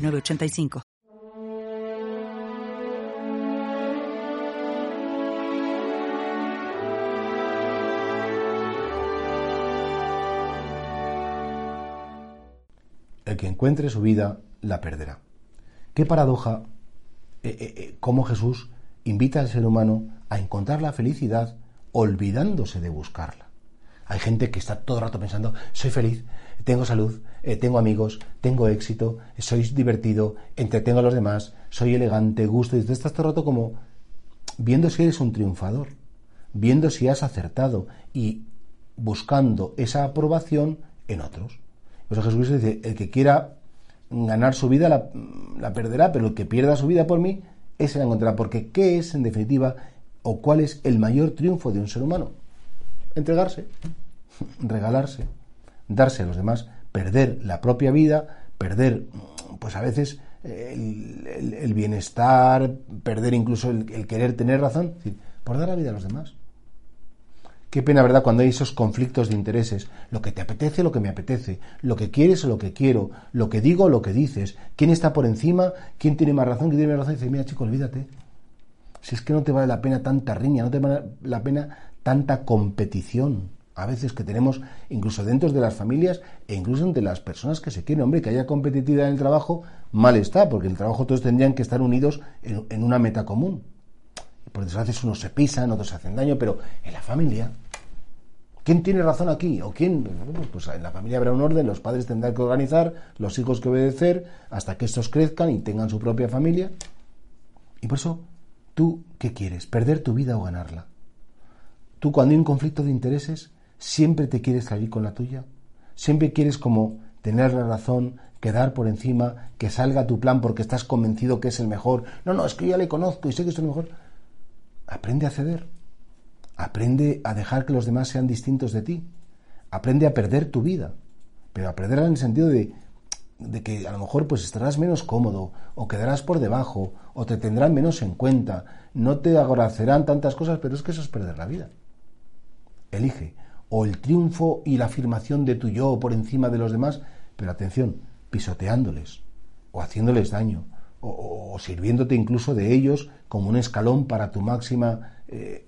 906985. El que encuentre su vida la perderá. Qué paradoja eh, eh, eh, cómo Jesús invita al ser humano a encontrar la felicidad olvidándose de buscarla. Hay gente que está todo el rato pensando, soy feliz, tengo salud, eh, tengo amigos, tengo éxito, soy divertido, entretengo a los demás, soy elegante, gusto, y tú estás todo el rato como viendo si eres un triunfador, viendo si has acertado y buscando esa aprobación en otros. Por Jesucristo dice, el que quiera ganar su vida la, la perderá, pero el que pierda su vida por mí, ese la encontrará. Porque ¿qué es, en definitiva, o cuál es el mayor triunfo de un ser humano? entregarse, regalarse, darse a los demás, perder la propia vida, perder, pues a veces, el, bienestar, perder incluso el, querer tener razón, por dar la vida a los demás. Qué pena, ¿verdad?, cuando hay esos conflictos de intereses. Lo que te apetece, lo que me apetece. Lo que quieres o lo que quiero. Lo que digo o lo que dices. ¿Quién está por encima? ¿Quién tiene más razón? ¿Quién tiene más razón? Y dice, mira, chico, olvídate. Si es que no te vale la pena tanta riña, no te vale la pena tanta competición a veces que tenemos incluso dentro de las familias e incluso entre las personas que se quieren. Hombre, que haya competitividad en el trabajo, mal está, porque en el trabajo todos tendrían que estar unidos en, una meta común. Por desgracia unos se pisan, otros se hacen daño, pero en la familia, ¿quién tiene razón aquí? ¿O quién? Pues, pues en la familia habrá un orden, los padres tendrán que organizar, los hijos que obedecer, hasta que estos crezcan y tengan su propia familia. Y por eso, ¿tú qué quieres? ¿Perder tu vida o ganarla? Tú cuando hay un conflicto de intereses, siempre te quieres salir con la tuya. Siempre quieres como tener la razón, quedar por encima, que salga tu plan porque estás convencido que es el mejor. No, no, es que yo ya le conozco y sé que es el mejor. Aprende a ceder. Aprende a dejar que los demás sean distintos de ti. Aprende a perder tu vida. Pero a perderla en el sentido de, de que a lo mejor pues estarás menos cómodo o quedarás por debajo o te tendrán menos en cuenta. No te agradecerán tantas cosas, pero es que eso es perder la vida elige o el triunfo y la afirmación de tu yo por encima de los demás, pero atención, pisoteándoles o haciéndoles daño o, sirviéndote incluso de ellos como un escalón para tu máxima eh,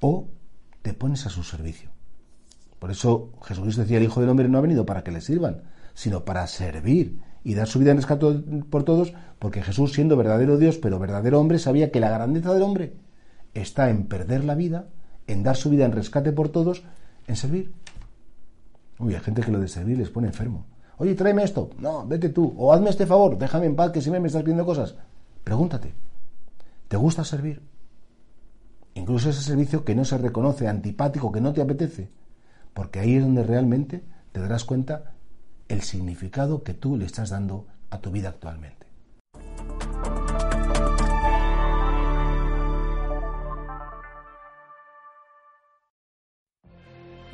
o te pones a su servicio. Por eso Jesucristo decía, el Hijo del Hombre no ha venido para que le sirvan, sino para servir y dar su vida en rescate por todos, porque Jesús, siendo verdadero Dios, pero verdadero hombre, sabía que la grandeza del hombre está en perder la vida en dar su vida en rescate por todos, en servir. Uy, hay gente que lo de servir les pone enfermo. Oye, tráeme esto. No, vete tú. O hazme este favor, déjame en paz que siempre me estás pidiendo cosas. Pregúntate, ¿te gusta servir? Incluso ese servicio que no se reconoce, antipático, que no te apetece. Porque ahí es donde realmente te darás cuenta el significado que tú le estás dando a tu vida actualmente.